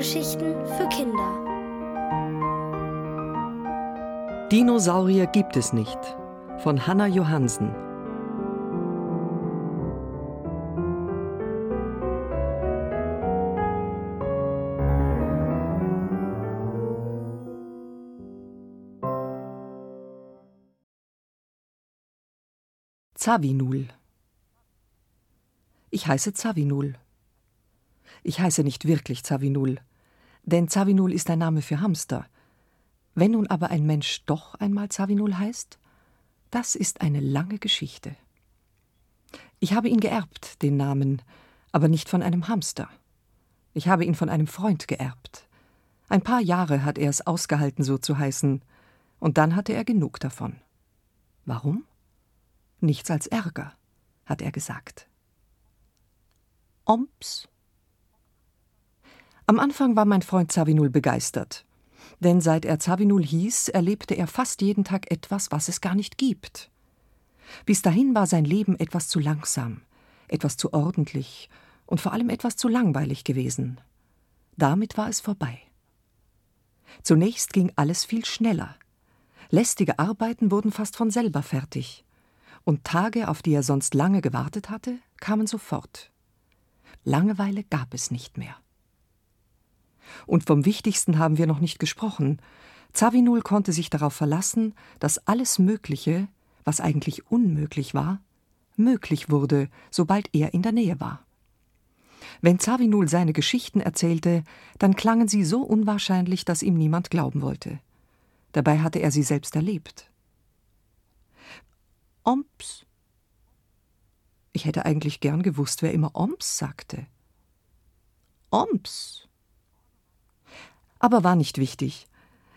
Hörgeschichten für Kinder. Dinosaurier gibt es nicht von Hanna Johansen. Zavinul. Ich heiße Zavinul. Ich heiße nicht wirklich Zavinul, denn Zavinul ist ein Name für Hamster. Wenn nun aber ein Mensch doch einmal Zavinul heißt, das ist eine lange Geschichte. Ich habe ihn geerbt, den Namen, aber nicht von einem Hamster. Ich habe ihn von einem Freund geerbt. Ein paar Jahre hat er es ausgehalten, so zu heißen, und dann hatte er genug davon. Warum? Nichts als Ärger, hat er gesagt. Oms am Anfang war mein Freund Zavinul begeistert. Denn seit er Zavinul hieß, erlebte er fast jeden Tag etwas, was es gar nicht gibt. Bis dahin war sein Leben etwas zu langsam, etwas zu ordentlich und vor allem etwas zu langweilig gewesen. Damit war es vorbei. Zunächst ging alles viel schneller. Lästige Arbeiten wurden fast von selber fertig. Und Tage, auf die er sonst lange gewartet hatte, kamen sofort. Langeweile gab es nicht mehr. Und vom Wichtigsten haben wir noch nicht gesprochen. Zavinul konnte sich darauf verlassen, dass alles Mögliche, was eigentlich unmöglich war, möglich wurde, sobald er in der Nähe war. Wenn Zavinul seine Geschichten erzählte, dann klangen sie so unwahrscheinlich, dass ihm niemand glauben wollte. Dabei hatte er sie selbst erlebt. Omps. Ich hätte eigentlich gern gewusst, wer immer Omps sagte. Omps aber war nicht wichtig.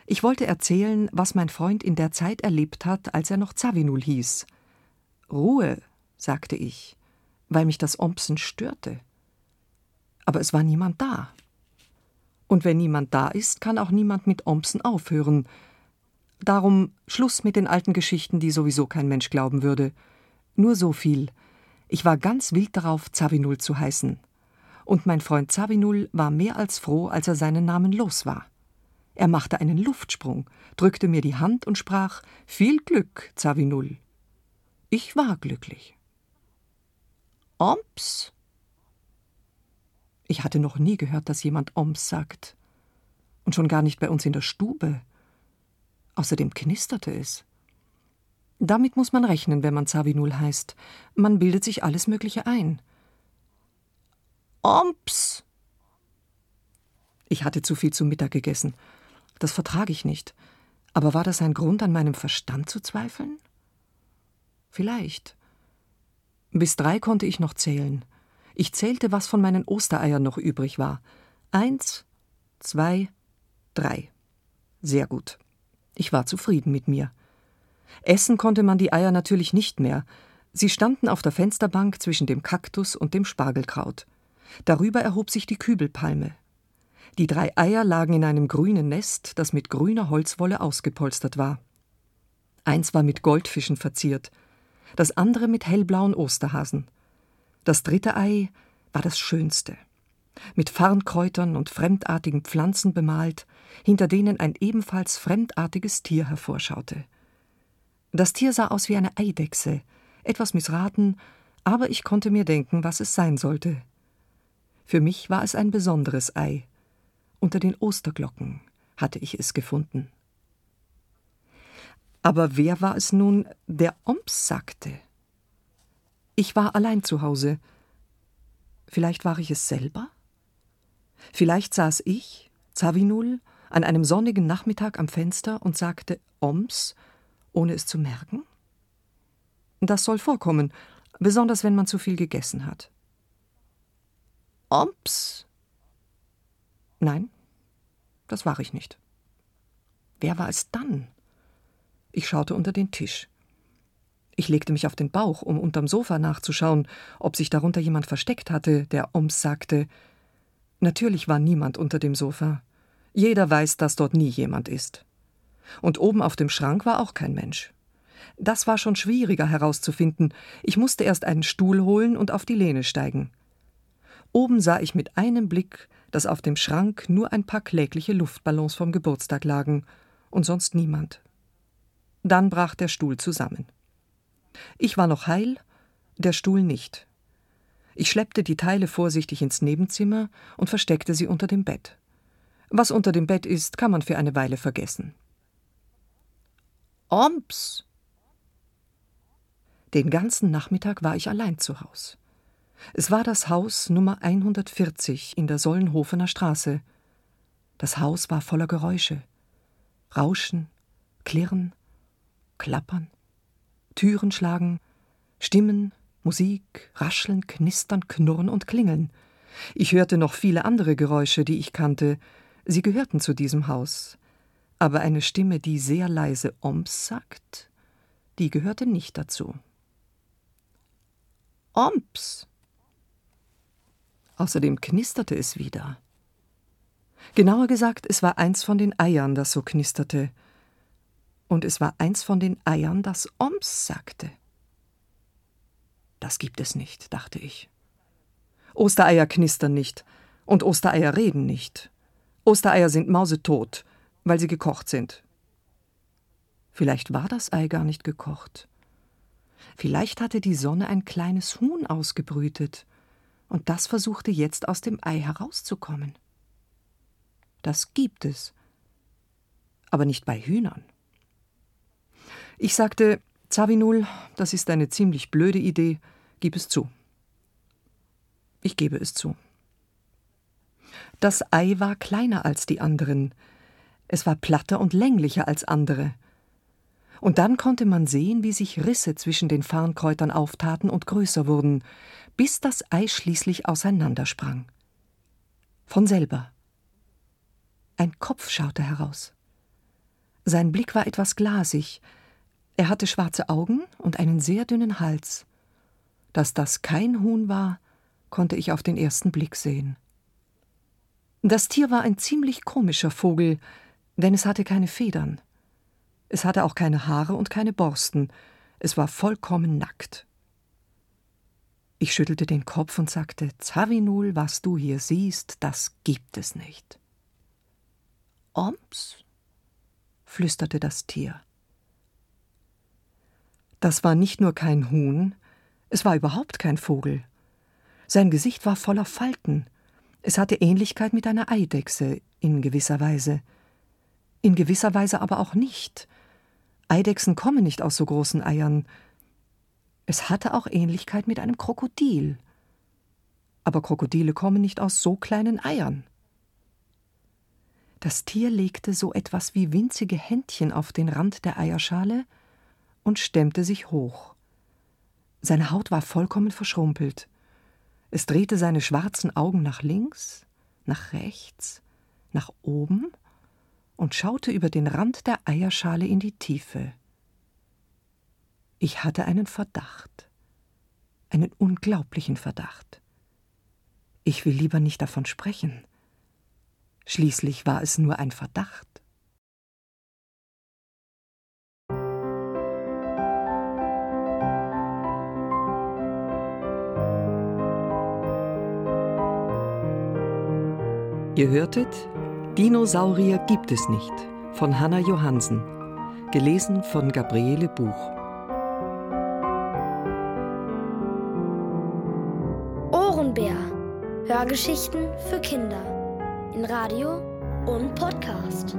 Ich wollte erzählen, was mein Freund in der Zeit erlebt hat, als er noch Zavinul hieß. Ruhe, sagte ich, weil mich das Ompsen störte. Aber es war niemand da. Und wenn niemand da ist, kann auch niemand mit Ompsen aufhören. Darum Schluss mit den alten Geschichten, die sowieso kein Mensch glauben würde. Nur so viel. Ich war ganz wild darauf, Zavinul zu heißen und mein Freund Zabinul war mehr als froh, als er seinen Namen los war. Er machte einen Luftsprung, drückte mir die Hand und sprach Viel Glück, Zabinul. Ich war glücklich. Oms? Ich hatte noch nie gehört, dass jemand Oms sagt. Und schon gar nicht bei uns in der Stube. Außerdem knisterte es. Damit muss man rechnen, wenn man Zabinul heißt. Man bildet sich alles Mögliche ein. Omps! Ich hatte zu viel zu Mittag gegessen. Das vertrage ich nicht. Aber war das ein Grund, an meinem Verstand zu zweifeln? Vielleicht. Bis drei konnte ich noch zählen. Ich zählte, was von meinen Ostereiern noch übrig war. Eins, zwei, drei. Sehr gut. Ich war zufrieden mit mir. Essen konnte man die Eier natürlich nicht mehr. Sie standen auf der Fensterbank zwischen dem Kaktus und dem Spargelkraut. Darüber erhob sich die Kübelpalme. Die drei Eier lagen in einem grünen Nest, das mit grüner Holzwolle ausgepolstert war. Eins war mit Goldfischen verziert, das andere mit hellblauen Osterhasen. Das dritte Ei war das schönste, mit Farnkräutern und fremdartigen Pflanzen bemalt, hinter denen ein ebenfalls fremdartiges Tier hervorschaute. Das Tier sah aus wie eine Eidechse, etwas missraten, aber ich konnte mir denken, was es sein sollte. Für mich war es ein besonderes Ei. Unter den Osterglocken hatte ich es gefunden. Aber wer war es nun, der Oms sagte? Ich war allein zu Hause. Vielleicht war ich es selber? Vielleicht saß ich, Zavinul, an einem sonnigen Nachmittag am Fenster und sagte Oms, ohne es zu merken? Das soll vorkommen, besonders wenn man zu viel gegessen hat. Oms? Nein, das war ich nicht. Wer war es dann? Ich schaute unter den Tisch. Ich legte mich auf den Bauch, um unterm Sofa nachzuschauen, ob sich darunter jemand versteckt hatte, der Oms sagte. Natürlich war niemand unter dem Sofa. Jeder weiß, dass dort nie jemand ist. Und oben auf dem Schrank war auch kein Mensch. Das war schon schwieriger herauszufinden. Ich musste erst einen Stuhl holen und auf die Lehne steigen. Oben sah ich mit einem Blick, dass auf dem Schrank nur ein paar klägliche Luftballons vom Geburtstag lagen und sonst niemand. Dann brach der Stuhl zusammen. Ich war noch heil, der Stuhl nicht. Ich schleppte die Teile vorsichtig ins Nebenzimmer und versteckte sie unter dem Bett. Was unter dem Bett ist, kann man für eine Weile vergessen. Omps! Den ganzen Nachmittag war ich allein zu Haus. Es war das Haus Nummer 140 in der Sollenhofener Straße. Das Haus war voller Geräusche. Rauschen, Klirren, Klappern, Türen schlagen, Stimmen, Musik, Rascheln, Knistern, Knurren und Klingeln. Ich hörte noch viele andere Geräusche, die ich kannte. Sie gehörten zu diesem Haus. Aber eine Stimme, die sehr leise Oms sagt, die gehörte nicht dazu. Omps! Außerdem knisterte es wieder. Genauer gesagt, es war eins von den Eiern, das so knisterte. Und es war eins von den Eiern, das Oms sagte. Das gibt es nicht, dachte ich. Ostereier knistern nicht und Ostereier reden nicht. Ostereier sind mausetot, weil sie gekocht sind. Vielleicht war das Ei gar nicht gekocht. Vielleicht hatte die Sonne ein kleines Huhn ausgebrütet, und das versuchte jetzt aus dem Ei herauszukommen. Das gibt es, aber nicht bei Hühnern. Ich sagte, Zavinul, das ist eine ziemlich blöde Idee, Gib es zu. Ich gebe es zu. Das Ei war kleiner als die anderen. Es war platter und länglicher als andere. Und dann konnte man sehen, wie sich Risse zwischen den Farnkräutern auftaten und größer wurden, bis das Ei schließlich auseinandersprang. Von selber. Ein Kopf schaute heraus. Sein Blick war etwas glasig. Er hatte schwarze Augen und einen sehr dünnen Hals. Dass das kein Huhn war, konnte ich auf den ersten Blick sehen. Das Tier war ein ziemlich komischer Vogel, denn es hatte keine Federn. Es hatte auch keine Haare und keine Borsten. Es war vollkommen nackt. Ich schüttelte den Kopf und sagte: Zavinul, was du hier siehst, das gibt es nicht. Oms? flüsterte das Tier. Das war nicht nur kein Huhn, es war überhaupt kein Vogel. Sein Gesicht war voller Falten. Es hatte Ähnlichkeit mit einer Eidechse in gewisser Weise. In gewisser Weise aber auch nicht. Eidechsen kommen nicht aus so großen Eiern. Es hatte auch Ähnlichkeit mit einem Krokodil. Aber Krokodile kommen nicht aus so kleinen Eiern. Das Tier legte so etwas wie winzige Händchen auf den Rand der Eierschale und stemmte sich hoch. Seine Haut war vollkommen verschrumpelt. Es drehte seine schwarzen Augen nach links, nach rechts, nach oben und schaute über den Rand der Eierschale in die Tiefe. Ich hatte einen Verdacht, einen unglaublichen Verdacht. Ich will lieber nicht davon sprechen. Schließlich war es nur ein Verdacht. Ihr hörtet Dinosaurier gibt es nicht von Hanna Johansen, gelesen von Gabriele Buch. Ohrenbär. Hörgeschichten für Kinder in Radio und Podcast.